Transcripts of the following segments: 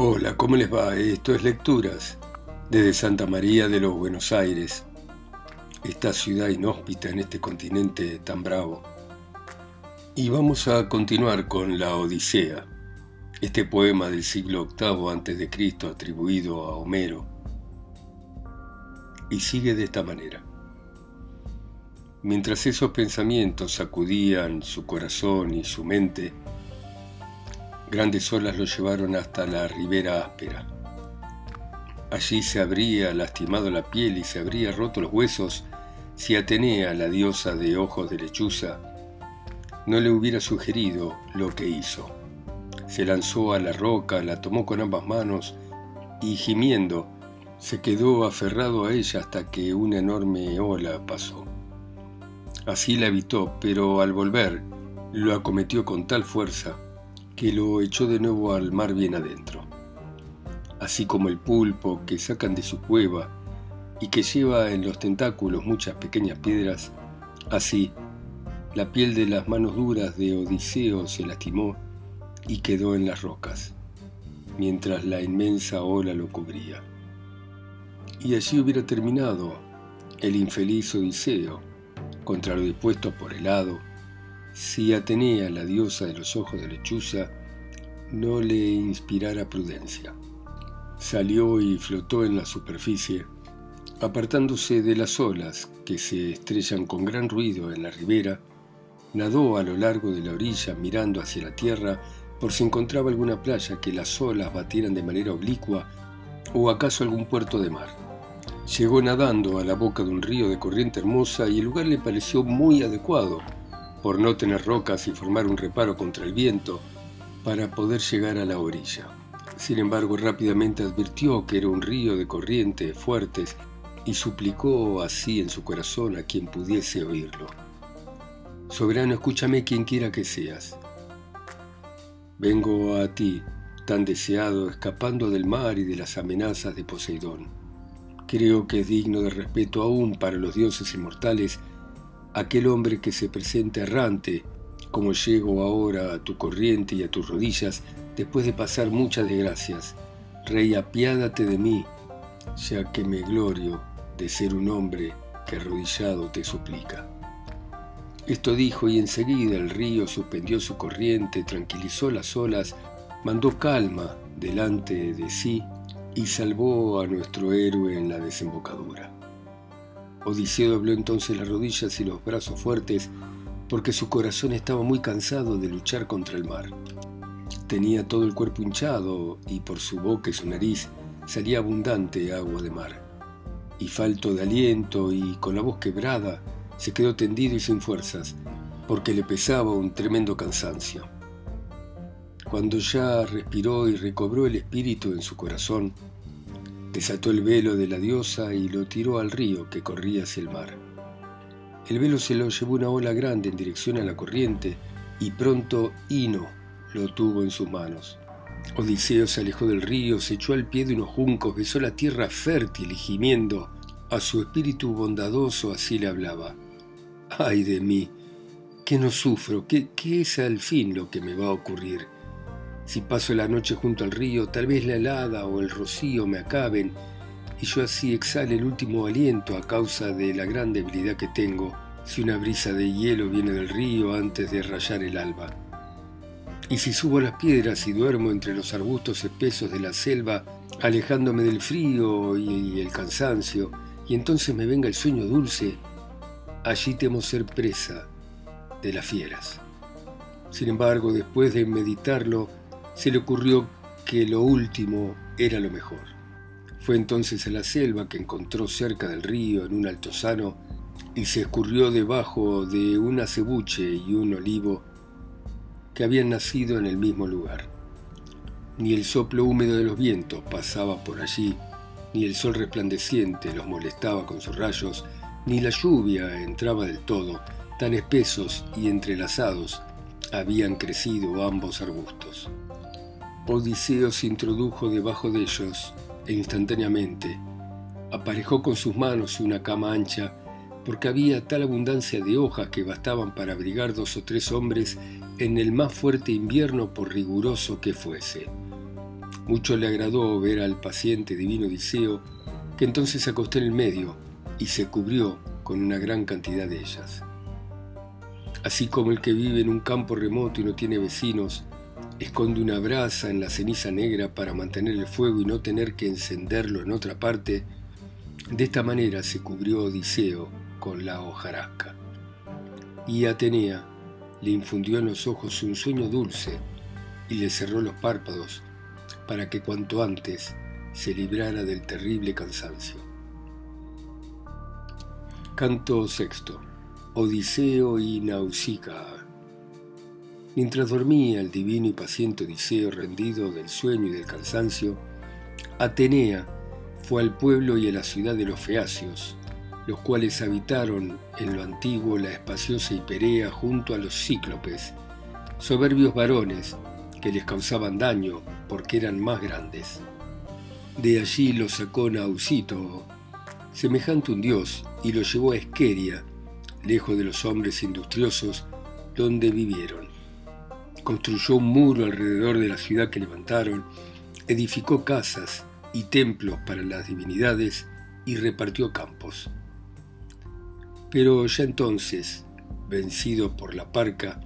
Hola, ¿cómo les va? Esto es Lecturas desde Santa María de los Buenos Aires, esta ciudad inhóspita en este continente tan bravo. Y vamos a continuar con La Odisea, este poema del siglo VIII a.C. atribuido a Homero. Y sigue de esta manera. Mientras esos pensamientos sacudían su corazón y su mente, Grandes olas lo llevaron hasta la ribera áspera. Allí se habría lastimado la piel y se habría roto los huesos si Atenea, la diosa de ojos de lechuza, no le hubiera sugerido lo que hizo. Se lanzó a la roca, la tomó con ambas manos y gimiendo se quedó aferrado a ella hasta que una enorme ola pasó. Así la evitó, pero al volver lo acometió con tal fuerza que lo echó de nuevo al mar bien adentro. Así como el pulpo que sacan de su cueva y que lleva en los tentáculos muchas pequeñas piedras, así la piel de las manos duras de Odiseo se lastimó y quedó en las rocas, mientras la inmensa ola lo cubría. Y allí hubiera terminado el infeliz Odiseo, contra lo dispuesto por el hado, si Atenea, la diosa de los ojos de lechuza, no le inspirara prudencia. Salió y flotó en la superficie, apartándose de las olas que se estrellan con gran ruido en la ribera, nadó a lo largo de la orilla mirando hacia la tierra por si encontraba alguna playa que las olas batieran de manera oblicua o acaso algún puerto de mar. Llegó nadando a la boca de un río de corriente hermosa y el lugar le pareció muy adecuado por no tener rocas y formar un reparo contra el viento, para poder llegar a la orilla. Sin embargo, rápidamente advirtió que era un río de corrientes fuertes y suplicó así en su corazón a quien pudiese oírlo. Soberano, escúchame quien quiera que seas. Vengo a ti, tan deseado, escapando del mar y de las amenazas de Poseidón. Creo que es digno de respeto aún para los dioses inmortales aquel hombre que se presenta errante, como llego ahora a tu corriente y a tus rodillas, después de pasar muchas desgracias. Rey, apiádate de mí, ya que me glorio de ser un hombre que arrodillado te suplica. Esto dijo y enseguida el río suspendió su corriente, tranquilizó las olas, mandó calma delante de sí y salvó a nuestro héroe en la desembocadura. Odiseo dobló entonces las rodillas y los brazos fuertes porque su corazón estaba muy cansado de luchar contra el mar. Tenía todo el cuerpo hinchado y por su boca y su nariz salía abundante agua de mar. Y falto de aliento y con la voz quebrada, se quedó tendido y sin fuerzas, porque le pesaba un tremendo cansancio. Cuando ya respiró y recobró el espíritu en su corazón, Desató el velo de la diosa y lo tiró al río que corría hacia el mar. El velo se lo llevó una ola grande en dirección a la corriente y pronto Ino lo tuvo en sus manos. Odiseo se alejó del río, se echó al pie de unos juncos, besó la tierra fértil y gimiendo, a su espíritu bondadoso así le hablaba. ¡Ay de mí! ¿Qué no sufro? ¿Qué, ¿Qué es al fin lo que me va a ocurrir? Si paso la noche junto al río, tal vez la helada o el rocío me acaben y yo así exhale el último aliento a causa de la gran debilidad que tengo si una brisa de hielo viene del río antes de rayar el alba. Y si subo las piedras y duermo entre los arbustos espesos de la selva, alejándome del frío y el cansancio, y entonces me venga el sueño dulce, allí temo ser presa de las fieras. Sin embargo, después de meditarlo, se le ocurrió que lo último era lo mejor. Fue entonces a la selva que encontró cerca del río, en un altozano, y se escurrió debajo de un acebuche y un olivo que habían nacido en el mismo lugar. Ni el soplo húmedo de los vientos pasaba por allí, ni el sol resplandeciente los molestaba con sus rayos, ni la lluvia entraba del todo, tan espesos y entrelazados habían crecido ambos arbustos. Odiseo se introdujo debajo de ellos e instantáneamente aparejó con sus manos una cama ancha porque había tal abundancia de hojas que bastaban para abrigar dos o tres hombres en el más fuerte invierno por riguroso que fuese. Mucho le agradó ver al paciente divino Odiseo, que entonces se acostó en el medio y se cubrió con una gran cantidad de ellas. Así como el que vive en un campo remoto y no tiene vecinos, esconde una brasa en la ceniza negra para mantener el fuego y no tener que encenderlo en otra parte, de esta manera se cubrió Odiseo con la hojarasca. Y Atenea le infundió en los ojos un sueño dulce y le cerró los párpados para que cuanto antes se librara del terrible cansancio. Canto sexto. Odiseo y Nausicaa. Mientras dormía el divino y paciente Odiseo rendido del sueño y del cansancio, Atenea fue al pueblo y a la ciudad de los Feacios, los cuales habitaron en lo antiguo la espaciosa Hiperea junto a los cíclopes, soberbios varones que les causaban daño porque eran más grandes. De allí lo sacó Nausito, semejante un dios, y lo llevó a Esqueria, lejos de los hombres industriosos, donde vivieron construyó un muro alrededor de la ciudad que levantaron, edificó casas y templos para las divinidades y repartió campos. Pero ya entonces, vencido por la parca,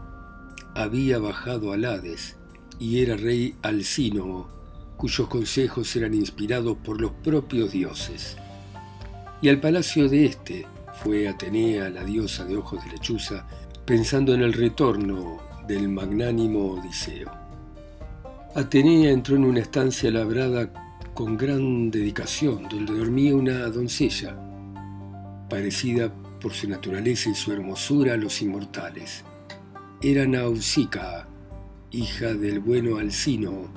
había bajado al Hades y era rey Alcínoo, cuyos consejos eran inspirados por los propios dioses. Y al palacio de éste fue Atenea, la diosa de ojos de lechuza, pensando en el retorno del magnánimo Odiseo. Atenea entró en una estancia labrada con gran dedicación, donde dormía una doncella, parecida por su naturaleza y su hermosura a los inmortales. Era Nausicaa, hija del bueno Alcino,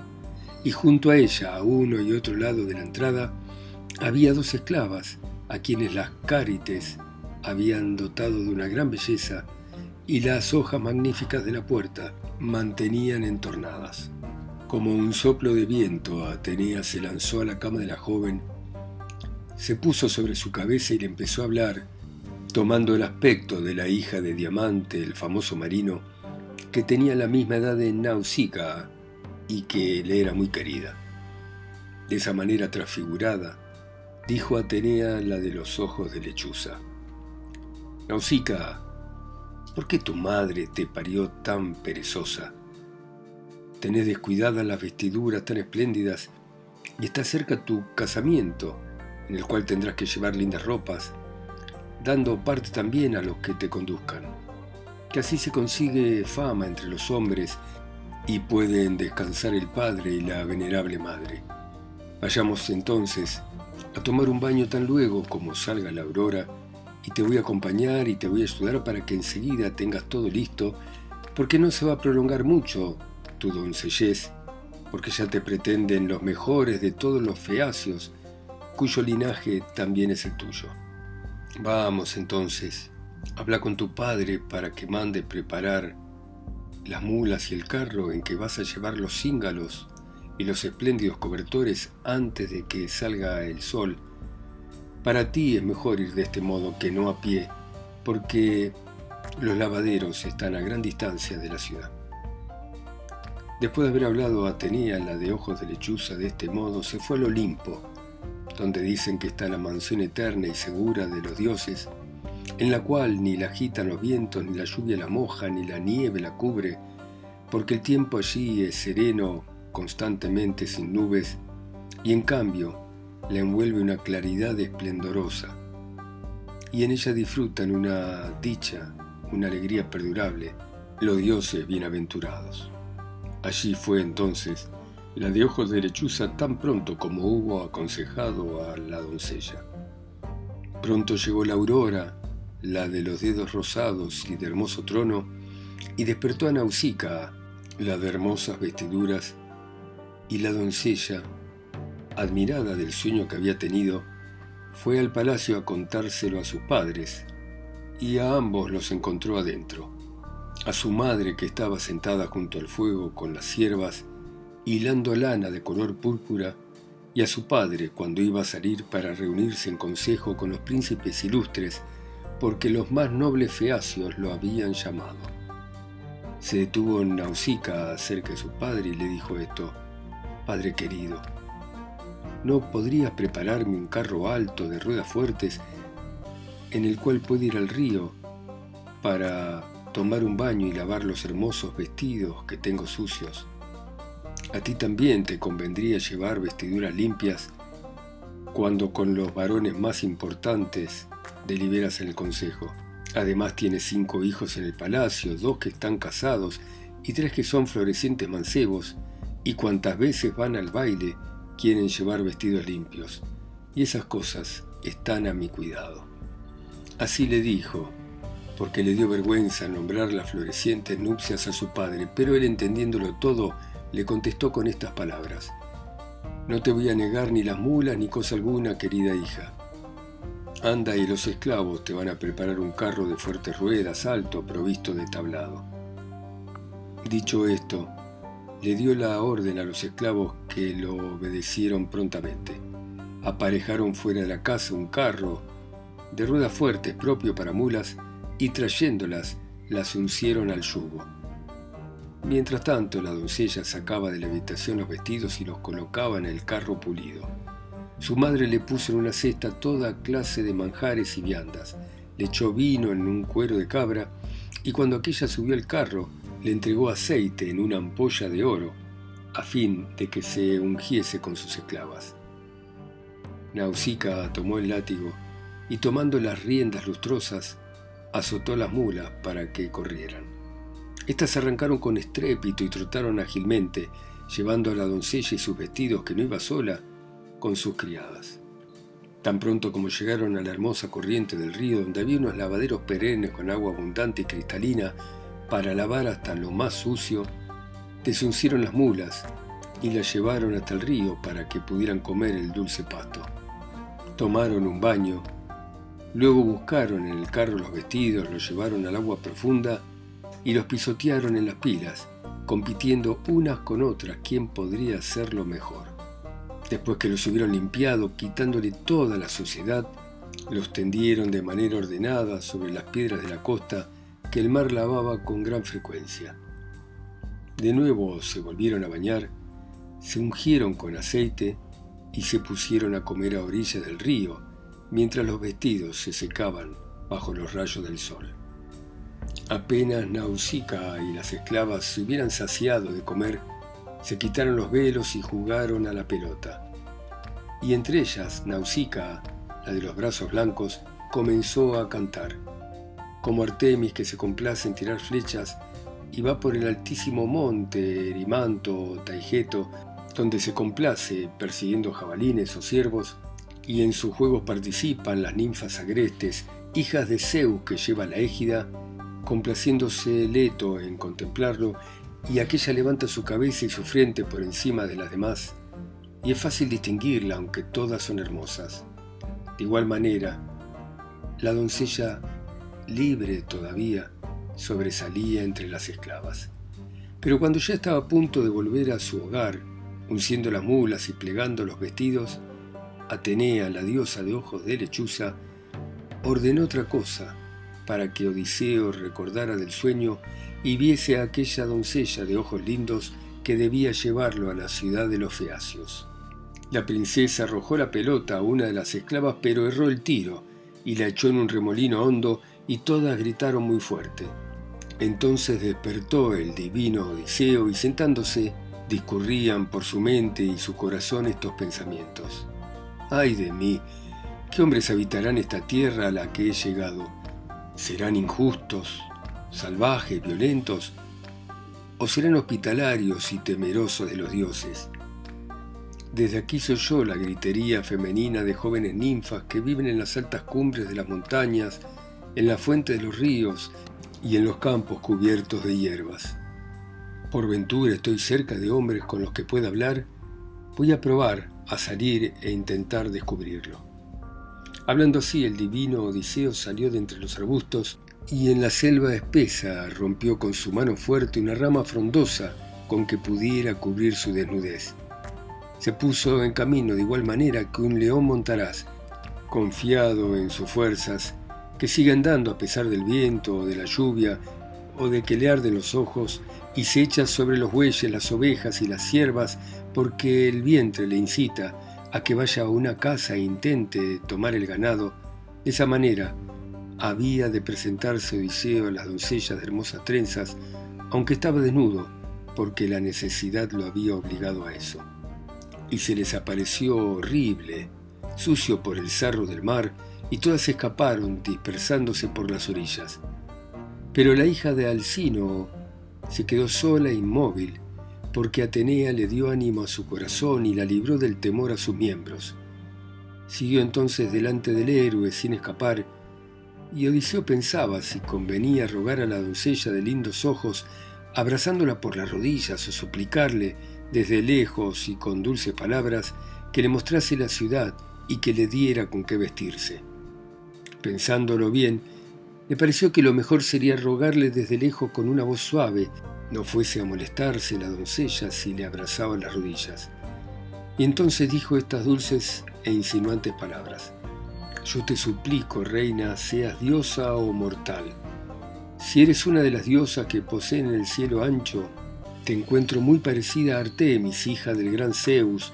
y junto a ella, a uno y otro lado de la entrada, había dos esclavas, a quienes las cárites habían dotado de una gran belleza y las hojas magníficas de la puerta mantenían entornadas. Como un soplo de viento, Atenea se lanzó a la cama de la joven, se puso sobre su cabeza y le empezó a hablar, tomando el aspecto de la hija de Diamante, el famoso marino, que tenía la misma edad de Nausicaa y que le era muy querida. De esa manera transfigurada, dijo Atenea la de los ojos de lechuza. Nausicaa, ¿Por qué tu madre te parió tan perezosa? Tenés descuidadas las vestiduras tan espléndidas y está cerca tu casamiento, en el cual tendrás que llevar lindas ropas, dando parte también a los que te conduzcan. Que así se consigue fama entre los hombres y pueden descansar el padre y la venerable madre. Vayamos entonces a tomar un baño tan luego como salga la aurora y te voy a acompañar y te voy a ayudar para que enseguida tengas todo listo, porque no se va a prolongar mucho tu doncellez, porque ya te pretenden los mejores de todos los feacios, cuyo linaje también es el tuyo. Vamos entonces, habla con tu padre para que mande preparar las mulas y el carro en que vas a llevar los cíngalos y los espléndidos cobertores antes de que salga el sol para ti es mejor ir de este modo que no a pie, porque los lavaderos están a gran distancia de la ciudad. Después de haber hablado a Atenea, la de ojos de lechuza, de este modo, se fue al Olimpo, donde dicen que está la mansión eterna y segura de los dioses, en la cual ni la agitan los vientos, ni la lluvia la moja, ni la nieve la cubre, porque el tiempo allí es sereno constantemente sin nubes, y en cambio la envuelve una claridad esplendorosa, y en ella disfrutan una dicha, una alegría perdurable, los dioses bienaventurados. Allí fue entonces la de ojos de lechuza tan pronto como hubo aconsejado a la doncella. Pronto llegó la aurora, la de los dedos rosados y de hermoso trono, y despertó a Nausicaa, la de hermosas vestiduras, y la doncella, admirada del sueño que había tenido, fue al palacio a contárselo a sus padres, y a ambos los encontró adentro. A su madre que estaba sentada junto al fuego con las siervas, hilando lana de color púrpura, y a su padre cuando iba a salir para reunirse en consejo con los príncipes ilustres, porque los más nobles feacios lo habían llamado. Se detuvo en Nausicaa cerca de su padre y le dijo esto, Padre querido, ¿no podrías prepararme un carro alto de ruedas fuertes en el cual pueda ir al río para tomar un baño y lavar los hermosos vestidos que tengo sucios? A ti también te convendría llevar vestiduras limpias cuando con los varones más importantes deliberas en el consejo. Además tienes cinco hijos en el palacio, dos que están casados y tres que son florecientes mancebos, y cuantas veces van al baile quieren llevar vestidos limpios, y esas cosas están a mi cuidado. Así le dijo, porque le dio vergüenza nombrar las florecientes nupcias a su padre, pero él entendiéndolo todo, le contestó con estas palabras. No te voy a negar ni las mulas ni cosa alguna, querida hija. Anda y los esclavos te van a preparar un carro de fuertes ruedas, alto, provisto de tablado. Dicho esto, le dio la orden a los esclavos que lo obedecieron prontamente. Aparejaron fuera de la casa un carro de ruedas fuertes propio para mulas y trayéndolas las uncieron al yugo. Mientras tanto, la doncella sacaba de la habitación los vestidos y los colocaba en el carro pulido. Su madre le puso en una cesta toda clase de manjares y viandas, le echó vino en un cuero de cabra y cuando aquella subió al carro, le entregó aceite en una ampolla de oro, a fin de que se ungiese con sus esclavas. Nausicaa tomó el látigo y tomando las riendas lustrosas, azotó las mulas para que corrieran. Estas arrancaron con estrépito y trotaron ágilmente, llevando a la doncella y sus vestidos, que no iba sola, con sus criadas. Tan pronto como llegaron a la hermosa corriente del río, donde había unos lavaderos perennes con agua abundante y cristalina, para lavar hasta lo más sucio, desuncieron las mulas y las llevaron hasta el río para que pudieran comer el dulce pasto. Tomaron un baño, luego buscaron en el carro los vestidos, los llevaron al agua profunda y los pisotearon en las pilas, compitiendo unas con otras quién podría hacerlo mejor. Después que los hubieron limpiado, quitándole toda la suciedad, los tendieron de manera ordenada sobre las piedras de la costa que el mar lavaba con gran frecuencia. De nuevo se volvieron a bañar, se ungieron con aceite y se pusieron a comer a orilla del río, mientras los vestidos se secaban bajo los rayos del sol. Apenas Nausicaa y las esclavas se hubieran saciado de comer, se quitaron los velos y jugaron a la pelota. Y entre ellas, Nausicaa, la de los brazos blancos, comenzó a cantar como Artemis que se complace en tirar flechas y va por el altísimo monte Erimanto o Taigeto, donde se complace persiguiendo jabalines o ciervos, y en sus juegos participan las ninfas agrestes, hijas de Zeus que lleva la égida, complaciéndose Leto en contemplarlo, y aquella levanta su cabeza y su frente por encima de las demás, y es fácil distinguirla aunque todas son hermosas. De igual manera, la doncella libre todavía, sobresalía entre las esclavas. Pero cuando ya estaba a punto de volver a su hogar, unciendo las mulas y plegando los vestidos, Atenea, la diosa de ojos de lechuza, ordenó otra cosa para que Odiseo recordara del sueño y viese a aquella doncella de ojos lindos que debía llevarlo a la ciudad de los feacios. La princesa arrojó la pelota a una de las esclavas, pero erró el tiro y la echó en un remolino hondo y todas gritaron muy fuerte. Entonces despertó el divino Odiseo y sentándose discurrían por su mente y su corazón estos pensamientos. ¡Ay de mí! ¿Qué hombres habitarán esta tierra a la que he llegado? ¿Serán injustos, salvajes, violentos? ¿O serán hospitalarios y temerosos de los dioses? Desde aquí soy yo la gritería femenina de jóvenes ninfas que viven en las altas cumbres de las montañas en la fuente de los ríos y en los campos cubiertos de hierbas. Por ventura estoy cerca de hombres con los que pueda hablar, voy a probar a salir e intentar descubrirlo. Hablando así, el divino Odiseo salió de entre los arbustos y en la selva espesa rompió con su mano fuerte una rama frondosa con que pudiera cubrir su desnudez. Se puso en camino de igual manera que un león montaraz, confiado en sus fuerzas, que sigue andando a pesar del viento o de la lluvia o de que le arden los ojos, y se echa sobre los bueyes, las ovejas y las ciervas, porque el vientre le incita a que vaya a una casa e intente tomar el ganado. De esa manera había de presentarse Odiseo a las doncellas de hermosas trenzas, aunque estaba desnudo, porque la necesidad lo había obligado a eso. Y se les apareció horrible, sucio por el sarro del mar, y todas escaparon dispersándose por las orillas. Pero la hija de Alcino se quedó sola e inmóvil, porque Atenea le dio ánimo a su corazón y la libró del temor a sus miembros. Siguió entonces delante del héroe sin escapar, y Odiseo pensaba si convenía rogar a la doncella de lindos ojos, abrazándola por las rodillas o suplicarle desde lejos y con dulces palabras que le mostrase la ciudad y que le diera con qué vestirse. Pensándolo bien, me pareció que lo mejor sería rogarle desde lejos con una voz suave, no fuese a molestarse la doncella si le abrazaba las rodillas. Y entonces dijo estas dulces e insinuantes palabras. Yo te suplico, reina, seas diosa o mortal. Si eres una de las diosas que poseen el cielo ancho, te encuentro muy parecida a Artemis, hija del gran Zeus,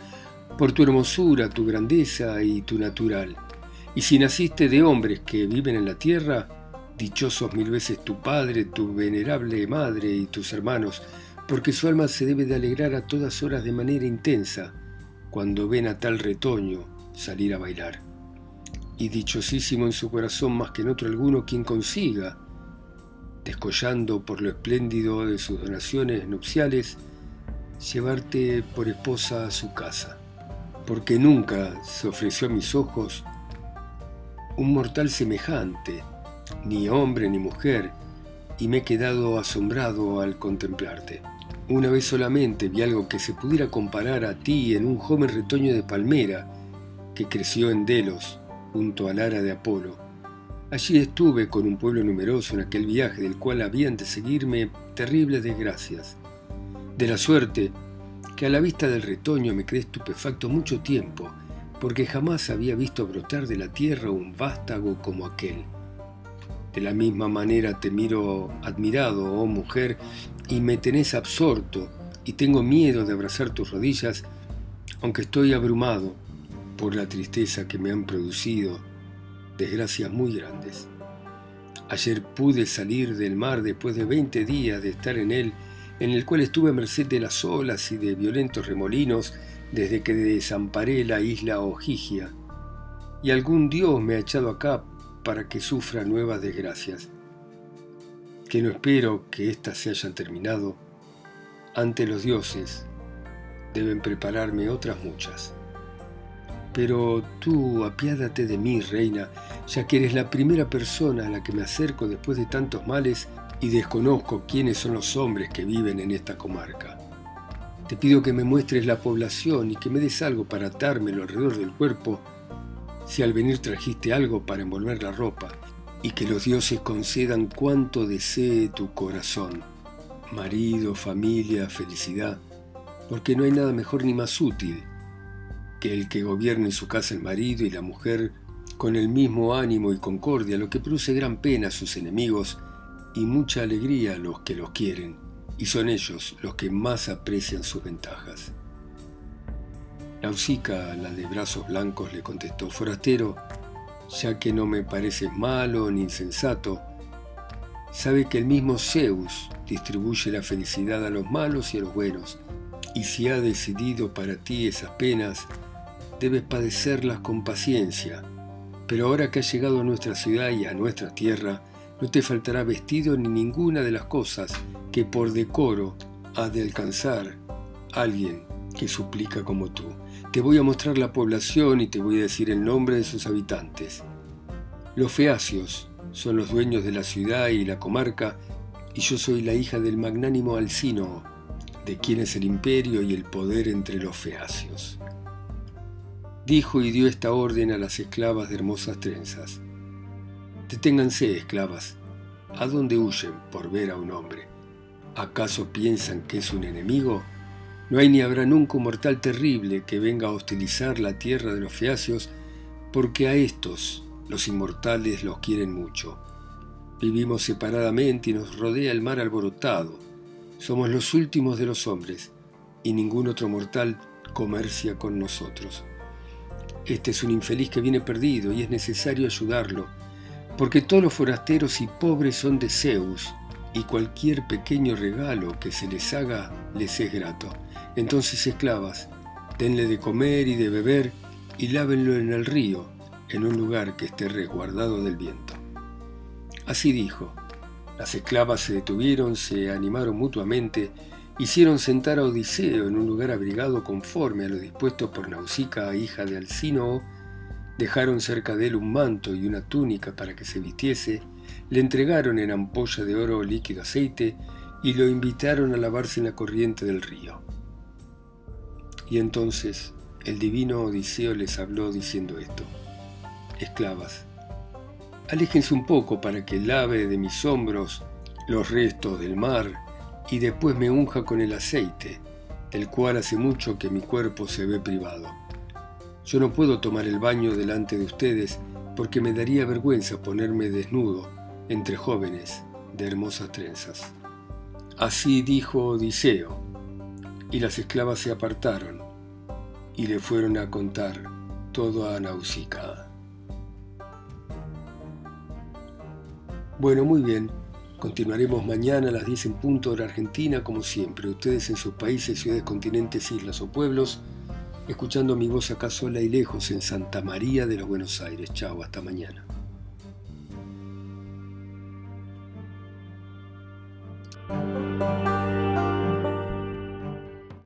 por tu hermosura, tu grandeza y tu natural. Y si naciste de hombres que viven en la tierra, dichosos mil veces tu padre, tu venerable madre y tus hermanos, porque su alma se debe de alegrar a todas horas de manera intensa cuando ven a tal retoño salir a bailar. Y dichosísimo en su corazón más que en otro alguno quien consiga, descollando por lo espléndido de sus donaciones nupciales, llevarte por esposa a su casa, porque nunca se ofreció a mis ojos un mortal semejante, ni hombre ni mujer, y me he quedado asombrado al contemplarte. Una vez solamente vi algo que se pudiera comparar a ti en un joven retoño de palmera que creció en Delos, junto al ara de Apolo. Allí estuve con un pueblo numeroso en aquel viaje del cual habían de seguirme terribles desgracias. De la suerte que a la vista del retoño me quedé estupefacto mucho tiempo, porque jamás había visto brotar de la tierra un vástago como aquel. De la misma manera te miro admirado, oh mujer, y me tenés absorto, y tengo miedo de abrazar tus rodillas, aunque estoy abrumado por la tristeza que me han producido desgracias muy grandes. Ayer pude salir del mar después de veinte días de estar en él, en el cual estuve a merced de las olas y de violentos remolinos desde que desamparé la isla Ojigia, y algún dios me ha echado acá para que sufra nuevas desgracias, que no espero que éstas se hayan terminado, ante los dioses deben prepararme otras muchas. Pero tú apiádate de mí, reina, ya que eres la primera persona a la que me acerco después de tantos males y desconozco quiénes son los hombres que viven en esta comarca. Te pido que me muestres la población y que me des algo para atármelo alrededor del cuerpo, si al venir trajiste algo para envolver la ropa, y que los dioses concedan cuanto desee tu corazón, marido, familia, felicidad, porque no hay nada mejor ni más útil que el que gobierne en su casa el marido y la mujer con el mismo ánimo y concordia, lo que produce gran pena a sus enemigos y mucha alegría a los que los quieren, y son ellos los que más aprecian sus ventajas. Nausica, la de brazos blancos, le contestó, Forastero, ya que no me pareces malo ni insensato, sabe que el mismo Zeus distribuye la felicidad a los malos y a los buenos, y si ha decidido para ti esas penas, debes padecerlas con paciencia, pero ahora que has llegado a nuestra ciudad y a nuestra tierra, no te faltará vestido ni ninguna de las cosas que por decoro ha de alcanzar alguien que suplica como tú. Te voy a mostrar la población y te voy a decir el nombre de sus habitantes. Los feacios son los dueños de la ciudad y la comarca, y yo soy la hija del magnánimo Alcino, de quien es el imperio y el poder entre los feacios dijo y dio esta orden a las esclavas de hermosas trenzas. Deténganse, esclavas. ¿A dónde huyen por ver a un hombre? ¿Acaso piensan que es un enemigo? No hay ni habrá nunca un mortal terrible que venga a hostilizar la tierra de los feacios, porque a estos, los inmortales, los quieren mucho. Vivimos separadamente y nos rodea el mar alborotado. Somos los últimos de los hombres y ningún otro mortal comercia con nosotros. Este es un infeliz que viene perdido y es necesario ayudarlo, porque todos los forasteros y pobres son de Zeus, y cualquier pequeño regalo que se les haga les es grato. Entonces, esclavas, denle de comer y de beber y lávenlo en el río, en un lugar que esté resguardado del viento. Así dijo. Las esclavas se detuvieron, se animaron mutuamente, hicieron sentar a Odiseo en un lugar abrigado conforme a lo dispuesto por Nausica, hija de Alcínoo, dejaron cerca de él un manto y una túnica para que se vistiese, le entregaron en ampolla de oro líquido aceite y lo invitaron a lavarse en la corriente del río. Y entonces el divino Odiseo les habló diciendo esto, Esclavas, aléjense un poco para que lave de mis hombros los restos del mar y después me unja con el aceite, del cual hace mucho que mi cuerpo se ve privado. Yo no puedo tomar el baño delante de ustedes porque me daría vergüenza ponerme desnudo entre jóvenes de hermosas trenzas. Así dijo Odiseo, y las esclavas se apartaron y le fueron a contar todo a Nausicaa. Bueno, muy bien. Continuaremos mañana a las 10 en punto hora argentina, como siempre. Ustedes en sus países, ciudades, continentes, islas o pueblos, escuchando mi voz acá sola y lejos en Santa María de los Buenos Aires. Chao, hasta mañana.